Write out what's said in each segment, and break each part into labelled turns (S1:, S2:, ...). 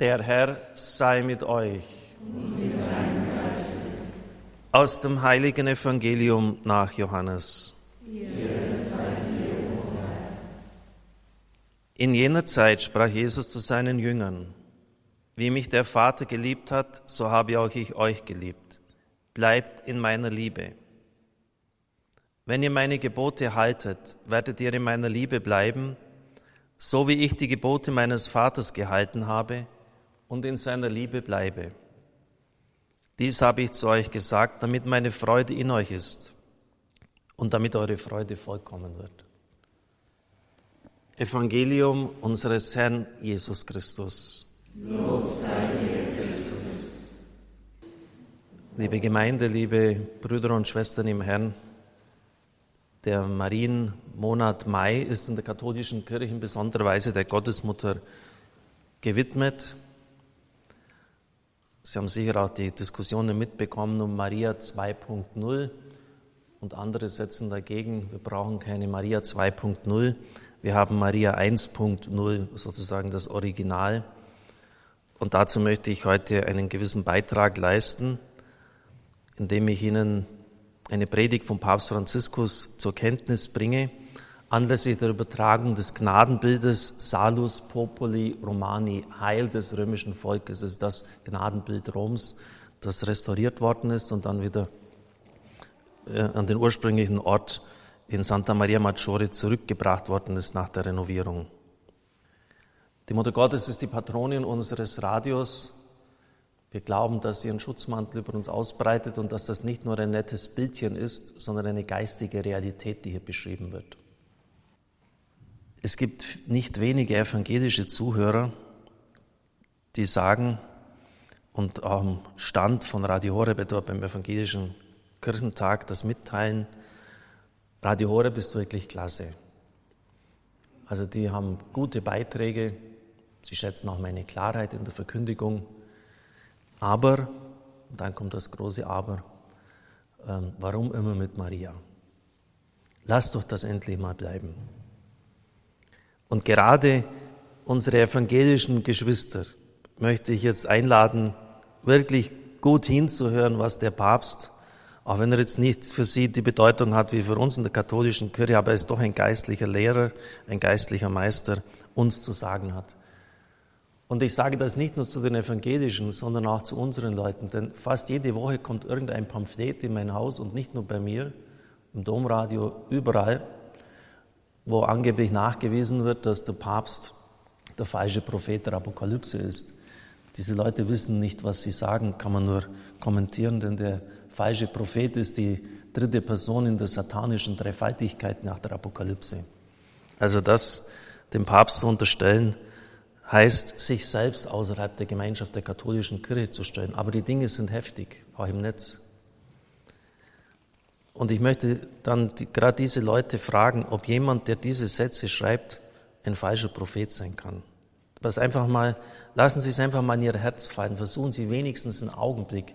S1: Der Herr sei mit euch. Aus dem heiligen Evangelium nach Johannes. In jener Zeit sprach Jesus zu seinen Jüngern, wie mich der Vater geliebt hat, so habe auch ich euch geliebt. Bleibt in meiner Liebe. Wenn ihr meine Gebote haltet, werdet ihr in meiner Liebe bleiben, so wie ich die Gebote meines Vaters gehalten habe und in seiner Liebe bleibe. Dies habe ich zu euch gesagt, damit meine Freude in euch ist und damit eure Freude vollkommen wird. Evangelium unseres Herrn Jesus Christus. Lob sei dir, Christus. Liebe Gemeinde, liebe Brüder und Schwestern im Herrn, der Marienmonat Mai ist in der katholischen Kirche in besonderer Weise der Gottesmutter gewidmet. Sie haben sicher auch die Diskussionen mitbekommen um Maria 2.0 und andere setzen dagegen, wir brauchen keine Maria 2.0, wir haben Maria 1.0, sozusagen das Original. Und dazu möchte ich heute einen gewissen Beitrag leisten, indem ich Ihnen eine Predigt von Papst Franziskus zur Kenntnis bringe, anlässlich der Übertragung des Gnadenbildes Salus Populi Romani, Heil des römischen Volkes, ist das Gnadenbild Roms, das restauriert worden ist und dann wieder äh, an den ursprünglichen Ort in Santa Maria Maggiore zurückgebracht worden ist nach der Renovierung. Die Mutter Gottes ist die Patronin unseres Radios wir glauben, dass sie ihren Schutzmantel über uns ausbreitet und dass das nicht nur ein nettes Bildchen ist, sondern eine geistige Realität, die hier beschrieben wird. Es gibt nicht wenige evangelische Zuhörer, die sagen und am Stand von Radio Horeb dort beim evangelischen Kirchentag das mitteilen, Radio Horeb ist wirklich klasse. Also die haben gute Beiträge, sie schätzen auch meine Klarheit in der Verkündigung aber, und dann kommt das große Aber, ähm, warum immer mit Maria? Lass doch das endlich mal bleiben. Und gerade unsere evangelischen Geschwister möchte ich jetzt einladen, wirklich gut hinzuhören, was der Papst, auch wenn er jetzt nicht für sie die Bedeutung hat wie für uns in der katholischen Kirche, aber er ist doch ein geistlicher Lehrer, ein geistlicher Meister, uns zu sagen hat. Und ich sage das nicht nur zu den Evangelischen, sondern auch zu unseren Leuten, denn fast jede Woche kommt irgendein Pamphlet in mein Haus und nicht nur bei mir, im Domradio, überall, wo angeblich nachgewiesen wird, dass der Papst der falsche Prophet der Apokalypse ist. Diese Leute wissen nicht, was sie sagen, kann man nur kommentieren, denn der falsche Prophet ist die dritte Person in der satanischen Dreifaltigkeit nach der Apokalypse. Also das dem Papst zu unterstellen, heißt, sich selbst außerhalb der Gemeinschaft der katholischen Kirche zu stellen. Aber die Dinge sind heftig, auch im Netz. Und ich möchte dann die, gerade diese Leute fragen, ob jemand, der diese Sätze schreibt, ein falscher Prophet sein kann. Was einfach mal, lassen Sie es einfach mal in Ihr Herz fallen. Versuchen Sie wenigstens einen Augenblick,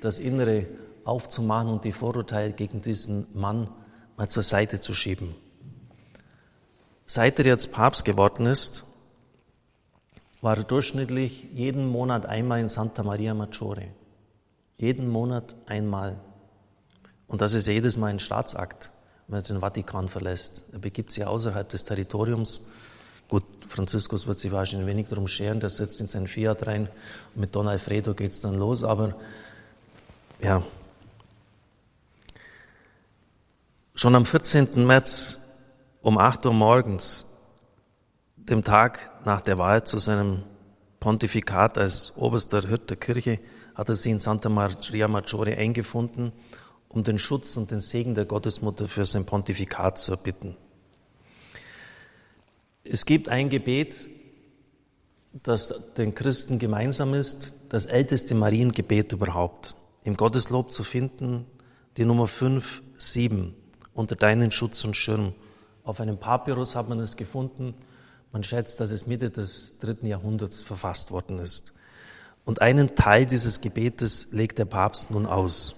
S1: das Innere aufzumachen und die Vorurteile gegen diesen Mann mal zur Seite zu schieben. Seit er jetzt Papst geworden ist, war durchschnittlich jeden Monat einmal in Santa Maria Maggiore. Jeden Monat einmal. Und das ist jedes Mal ein Staatsakt, wenn er den Vatikan verlässt. Er begibt sich außerhalb des Territoriums. Gut, Franziskus wird sich wahrscheinlich wenig darum scheren, der sitzt in sein Fiat rein und mit Don Alfredo geht es dann los, aber ja. Schon am 14. März um 8 Uhr morgens dem Tag nach der Wahl zu seinem Pontifikat als oberster Hirt der Kirche hat er sie in Santa Maria Maggiore eingefunden, um den Schutz und den Segen der Gottesmutter für sein Pontifikat zu erbitten. Es gibt ein Gebet, das den Christen gemeinsam ist, das älteste Mariengebet überhaupt. Im Gotteslob zu finden, die Nummer 5, 7, unter deinen Schutz und Schirm. Auf einem Papyrus hat man es gefunden man schätzt, dass es Mitte des dritten Jahrhunderts verfasst worden ist. Und einen Teil dieses Gebetes legt der Papst nun aus.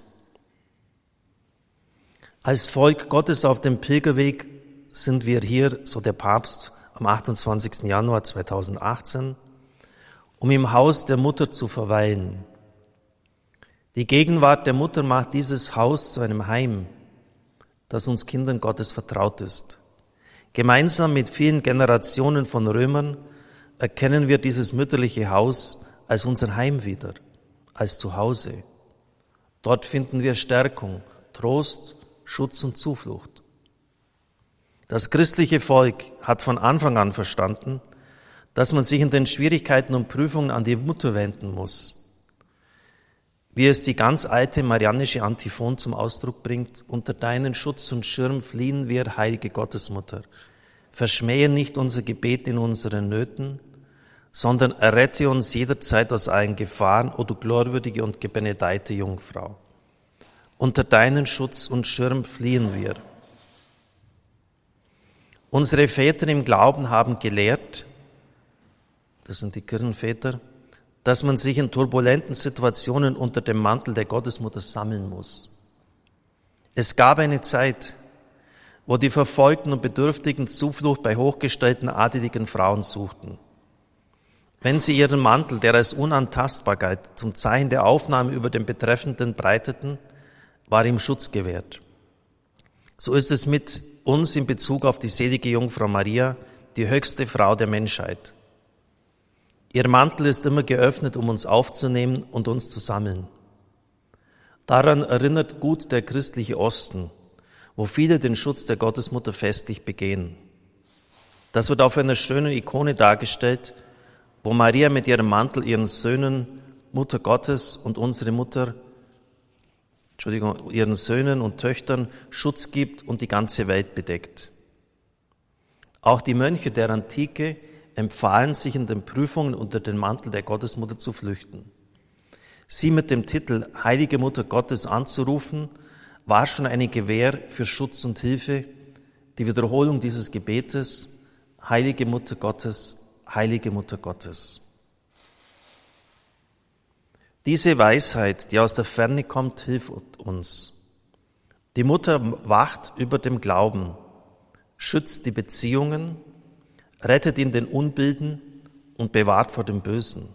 S1: Als Volk Gottes auf dem Pilgerweg sind wir hier, so der Papst, am 28. Januar 2018. um im Haus der Mutter zu verweilen. Die Gegenwart der Mutter macht dieses Haus zu einem Heim, das uns Kindern Gottes vertraut ist. Gemeinsam mit vielen Generationen von Römern erkennen wir dieses mütterliche Haus als unser Heim wieder, als Zuhause. Dort finden wir Stärkung, Trost, Schutz und Zuflucht. Das christliche Volk hat von Anfang an verstanden, dass man sich in den Schwierigkeiten und Prüfungen an die Mutter wenden muss. Wie es die ganz alte marianische Antiphon zum Ausdruck bringt, unter deinen Schutz und Schirm fliehen wir, heilige Gottesmutter. Verschmähe nicht unser Gebet in unseren Nöten, sondern errette uns jederzeit aus allen Gefahren, o du glorwürdige und gebenedeite Jungfrau. Unter deinen Schutz und Schirm fliehen wir. Unsere Väter im Glauben haben gelehrt, das sind die Kirchenväter, dass man sich in turbulenten Situationen unter dem Mantel der Gottesmutter sammeln muss. Es gab eine Zeit, wo die Verfolgten und Bedürftigen Zuflucht bei hochgestellten adeligen Frauen suchten. Wenn sie ihren Mantel, der als unantastbar galt, zum Zeichen der Aufnahme über den Betreffenden breiteten, war ihm Schutz gewährt. So ist es mit uns in Bezug auf die selige Jungfrau Maria, die höchste Frau der Menschheit. Ihr Mantel ist immer geöffnet, um uns aufzunehmen und uns zu sammeln. Daran erinnert gut der christliche Osten, wo viele den Schutz der Gottesmutter festlich begehen. Das wird auf einer schönen Ikone dargestellt, wo Maria mit ihrem Mantel ihren Söhnen, Mutter Gottes und unsere Mutter, Entschuldigung, ihren Söhnen und Töchtern Schutz gibt und die ganze Welt bedeckt. Auch die Mönche der Antike empfahlen sich in den Prüfungen unter den Mantel der Gottesmutter zu flüchten. Sie mit dem Titel Heilige Mutter Gottes anzurufen, war schon eine Gewähr für Schutz und Hilfe. Die Wiederholung dieses Gebetes, Heilige Mutter Gottes, heilige Mutter Gottes. Diese Weisheit, die aus der Ferne kommt, hilft uns. Die Mutter wacht über dem Glauben, schützt die Beziehungen, rettet in den Unbilden und bewahrt vor dem Bösen.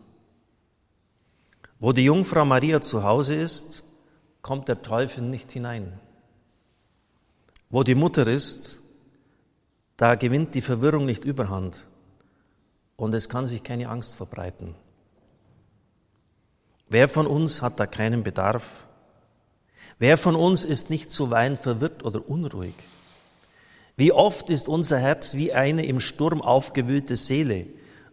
S1: Wo die Jungfrau Maria zu Hause ist, kommt der Teufel nicht hinein. Wo die Mutter ist, da gewinnt die Verwirrung nicht überhand und es kann sich keine Angst verbreiten. Wer von uns hat da keinen Bedarf? Wer von uns ist nicht zuweilen verwirrt oder unruhig? Wie oft ist unser Herz wie eine im Sturm aufgewühlte Seele,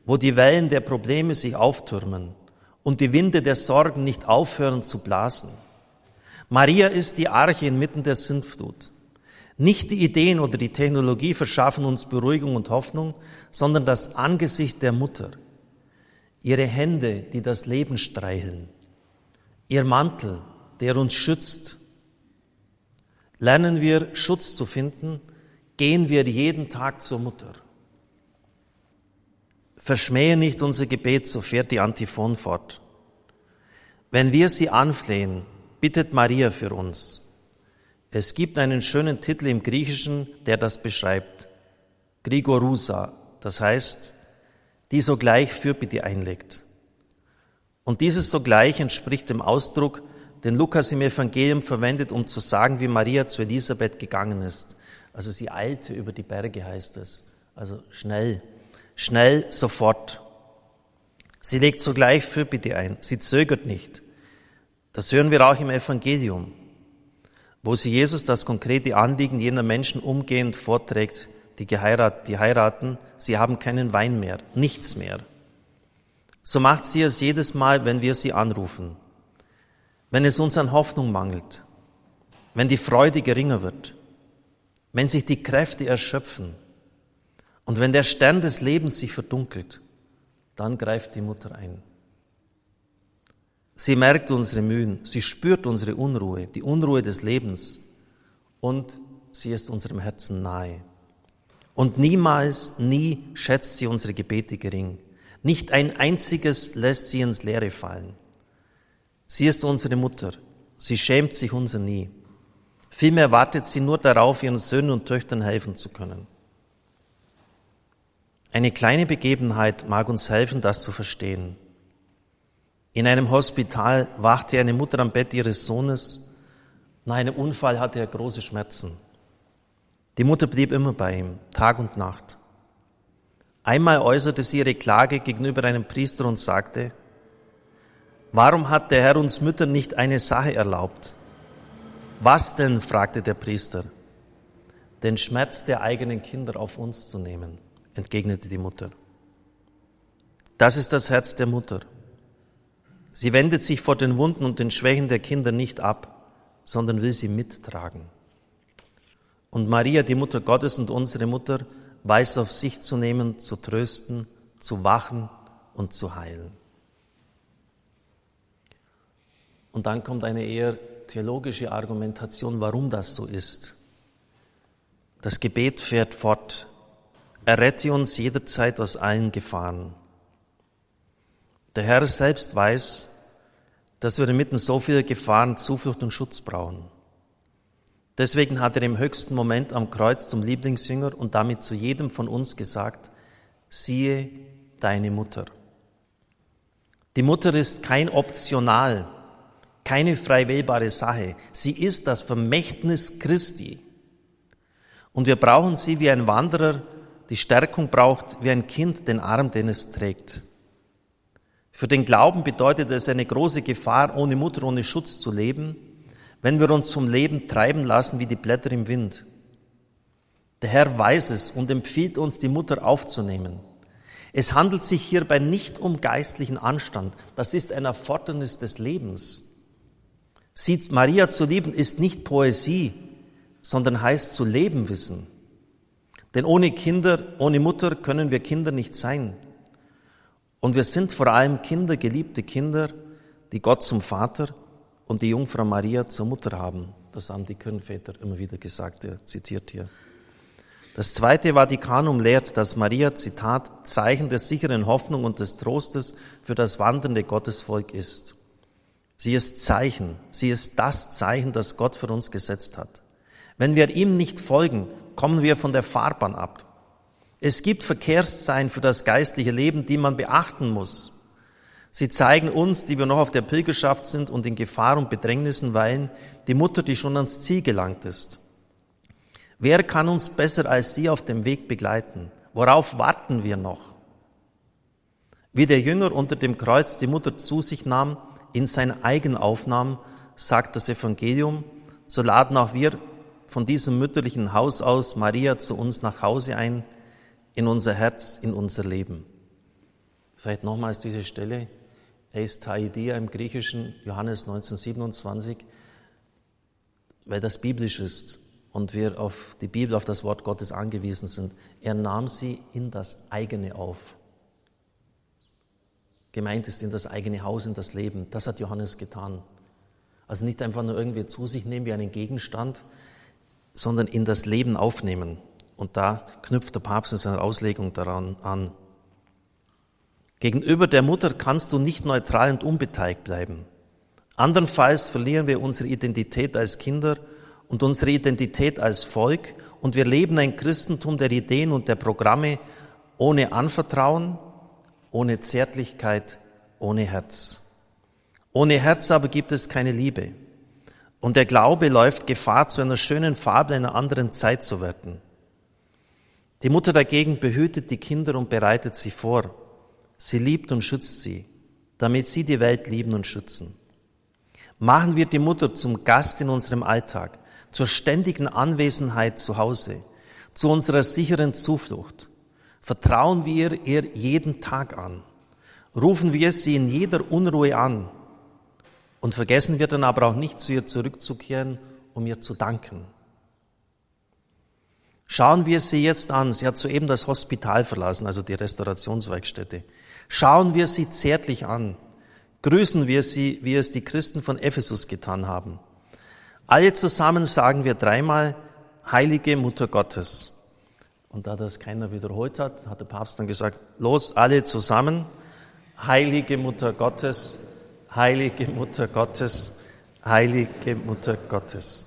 S1: wo die Wellen der Probleme sich auftürmen und die Winde der Sorgen nicht aufhören zu blasen. Maria ist die Arche inmitten der Sintflut. Nicht die Ideen oder die Technologie verschaffen uns Beruhigung und Hoffnung, sondern das Angesicht der Mutter, ihre Hände, die das Leben streicheln, ihr Mantel, der uns schützt. Lernen wir Schutz zu finden, gehen wir jeden Tag zur Mutter. Verschmähe nicht unser Gebet, so fährt die Antiphon fort. Wenn wir sie anflehen, bittet Maria für uns. Es gibt einen schönen Titel im Griechischen, der das beschreibt. Grigorusa, das heißt, die sogleich Fürbitte einlegt. Und dieses sogleich entspricht dem Ausdruck, den Lukas im Evangelium verwendet, um zu sagen, wie Maria zu Elisabeth gegangen ist. Also sie eilte über die Berge, heißt es. Also schnell, schnell, sofort. Sie legt sogleich Fürbitte ein. Sie zögert nicht. Das hören wir auch im Evangelium wo sie Jesus das konkrete Anliegen jener Menschen umgehend vorträgt, die, geheirat, die heiraten, sie haben keinen Wein mehr, nichts mehr. So macht sie es jedes Mal, wenn wir sie anrufen, wenn es uns an Hoffnung mangelt, wenn die Freude geringer wird, wenn sich die Kräfte erschöpfen und wenn der Stern des Lebens sich verdunkelt, dann greift die Mutter ein. Sie merkt unsere Mühen, sie spürt unsere Unruhe, die Unruhe des Lebens und sie ist unserem Herzen nahe. Und niemals, nie schätzt sie unsere Gebete gering. Nicht ein einziges lässt sie ins Leere fallen. Sie ist unsere Mutter. Sie schämt sich unser nie. Vielmehr wartet sie nur darauf, ihren Söhnen und Töchtern helfen zu können. Eine kleine Begebenheit mag uns helfen, das zu verstehen. In einem Hospital wachte eine Mutter am Bett ihres Sohnes. Nach einem Unfall hatte er große Schmerzen. Die Mutter blieb immer bei ihm, Tag und Nacht. Einmal äußerte sie ihre Klage gegenüber einem Priester und sagte, Warum hat der Herr uns Mütter nicht eine Sache erlaubt? Was denn? fragte der Priester. Den Schmerz der eigenen Kinder auf uns zu nehmen, entgegnete die Mutter. Das ist das Herz der Mutter. Sie wendet sich vor den Wunden und den Schwächen der Kinder nicht ab, sondern will sie mittragen. Und Maria, die Mutter Gottes und unsere Mutter, weiß auf sich zu nehmen, zu trösten, zu wachen und zu heilen. Und dann kommt eine eher theologische Argumentation, warum das so ist. Das Gebet fährt fort. Errette uns jederzeit aus allen Gefahren. Der Herr selbst weiß, dass wir inmitten so vieler Gefahren Zuflucht und Schutz brauchen. Deswegen hat er im höchsten Moment am Kreuz zum Lieblingsjünger und damit zu jedem von uns gesagt, siehe deine Mutter. Die Mutter ist kein Optional, keine frei wählbare Sache. Sie ist das Vermächtnis Christi. Und wir brauchen sie wie ein Wanderer die Stärkung braucht, wie ein Kind den Arm, den es trägt. Für den Glauben bedeutet es eine große Gefahr, ohne Mutter, ohne Schutz zu leben, wenn wir uns vom Leben treiben lassen wie die Blätter im Wind. Der Herr weiß es und empfiehlt uns, die Mutter aufzunehmen. Es handelt sich hierbei nicht um geistlichen Anstand. Das ist ein Erfordernis des Lebens. Sie, Maria zu lieben, ist nicht Poesie, sondern heißt zu leben wissen. Denn ohne Kinder, ohne Mutter können wir Kinder nicht sein. Und wir sind vor allem Kinder, geliebte Kinder, die Gott zum Vater und die Jungfrau Maria zur Mutter haben. Das haben die Kirchenväter immer wieder gesagt, er zitiert hier. Das zweite Vatikanum lehrt, dass Maria, Zitat, Zeichen der sicheren Hoffnung und des Trostes für das wandernde Gottesvolk ist. Sie ist Zeichen. Sie ist das Zeichen, das Gott für uns gesetzt hat. Wenn wir ihm nicht folgen, kommen wir von der Fahrbahn ab. Es gibt Verkehrszeichen für das geistliche Leben, die man beachten muss. Sie zeigen uns, die wir noch auf der Pilgerschaft sind und in Gefahr und Bedrängnissen weilen, die Mutter, die schon ans Ziel gelangt ist. Wer kann uns besser als sie auf dem Weg begleiten? Worauf warten wir noch? Wie der Jünger unter dem Kreuz die Mutter zu sich nahm, in sein eigen aufnahm, sagt das Evangelium, so laden auch wir von diesem mütterlichen Haus aus Maria zu uns nach Hause ein, in unser Herz, in unser Leben. Vielleicht nochmals diese Stelle, Eis Taidia im Griechischen, Johannes 1927, weil das biblisch ist und wir auf die Bibel, auf das Wort Gottes angewiesen sind. Er nahm sie in das eigene auf. Gemeint ist in das eigene Haus, in das Leben. Das hat Johannes getan. Also nicht einfach nur irgendwie zu sich nehmen wie einen Gegenstand, sondern in das Leben aufnehmen. Und da knüpft der Papst in seiner Auslegung daran an. Gegenüber der Mutter kannst du nicht neutral und unbeteiligt bleiben. Andernfalls verlieren wir unsere Identität als Kinder und unsere Identität als Volk und wir leben ein Christentum der Ideen und der Programme ohne Anvertrauen, ohne Zärtlichkeit, ohne Herz. Ohne Herz aber gibt es keine Liebe. Und der Glaube läuft Gefahr, zu einer schönen Fabel einer anderen Zeit zu werden. Die Mutter dagegen behütet die Kinder und bereitet sie vor. Sie liebt und schützt sie, damit sie die Welt lieben und schützen. Machen wir die Mutter zum Gast in unserem Alltag, zur ständigen Anwesenheit zu Hause, zu unserer sicheren Zuflucht. Vertrauen wir ihr jeden Tag an. Rufen wir sie in jeder Unruhe an und vergessen wir dann aber auch nicht, zu ihr zurückzukehren, um ihr zu danken. Schauen wir sie jetzt an. Sie hat soeben das Hospital verlassen, also die Restaurationswerkstätte. Schauen wir sie zärtlich an. Grüßen wir sie, wie es die Christen von Ephesus getan haben. Alle zusammen sagen wir dreimal, Heilige Mutter Gottes. Und da das keiner wiederholt hat, hat der Papst dann gesagt, los, alle zusammen, Heilige Mutter Gottes, heilige Mutter Gottes, heilige Mutter Gottes.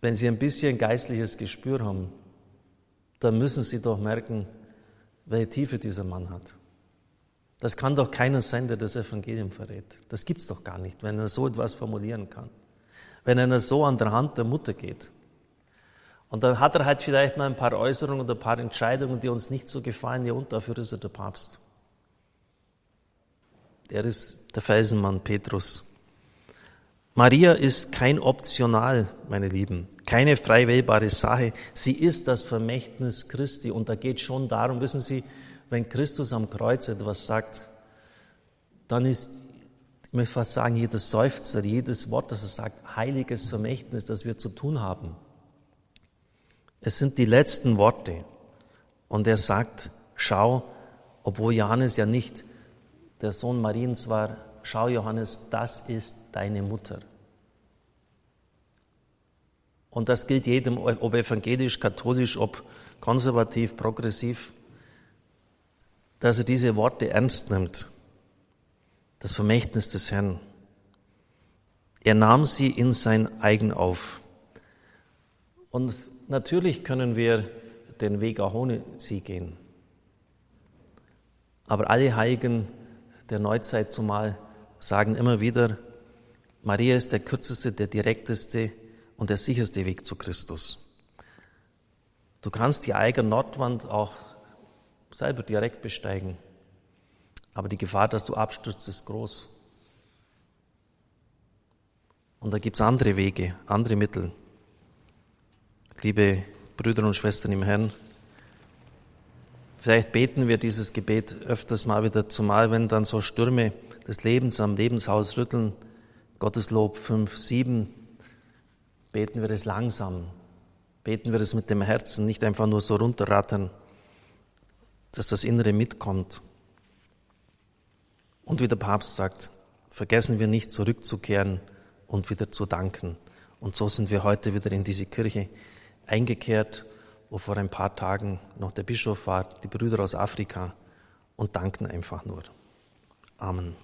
S1: Wenn Sie ein bisschen geistliches Gespür haben, dann müssen Sie doch merken, welche Tiefe dieser Mann hat. Das kann doch keiner sein, der das Evangelium verrät. Das gibt's doch gar nicht, wenn er so etwas formulieren kann. Wenn er so an der Hand der Mutter geht. Und dann hat er halt vielleicht mal ein paar Äußerungen oder ein paar Entscheidungen, die uns nicht so gefallen. Ja, und dafür ist er der Papst. Er ist der Felsenmann Petrus. Maria ist kein Optional, meine Lieben, keine frei wählbare Sache. Sie ist das Vermächtnis Christi. Und da geht schon darum, wissen Sie, wenn Christus am Kreuz etwas sagt, dann ist, ich möchte fast sagen, jedes Seufzer, jedes Wort, das er sagt, heiliges Vermächtnis, das wir zu tun haben. Es sind die letzten Worte. Und er sagt, schau, obwohl Johannes ja nicht der Sohn Mariens war, schau Johannes, das ist deine Mutter. Und das gilt jedem, ob evangelisch, katholisch, ob konservativ, progressiv, dass er diese Worte ernst nimmt. Das Vermächtnis des Herrn. Er nahm sie in sein eigen auf. Und natürlich können wir den Weg auch ohne sie gehen. Aber alle Heiligen der Neuzeit zumal sagen immer wieder, Maria ist der kürzeste, der direkteste und der sicherste Weg zu Christus. Du kannst die eigene Nordwand auch selber direkt besteigen, aber die Gefahr, dass du abstürzt, ist groß. Und da gibt es andere Wege, andere Mittel. Liebe Brüder und Schwestern im Herrn, Vielleicht beten wir dieses Gebet öfters mal wieder, zumal wenn dann so Stürme des Lebens am Lebenshaus rütteln. Gotteslob 5, 7. Beten wir es langsam. Beten wir es mit dem Herzen, nicht einfach nur so runterrattern, dass das Innere mitkommt. Und wie der Papst sagt, vergessen wir nicht zurückzukehren und wieder zu danken. Und so sind wir heute wieder in diese Kirche eingekehrt wo vor ein paar Tagen noch der Bischof war, die Brüder aus Afrika und danken einfach nur. Amen.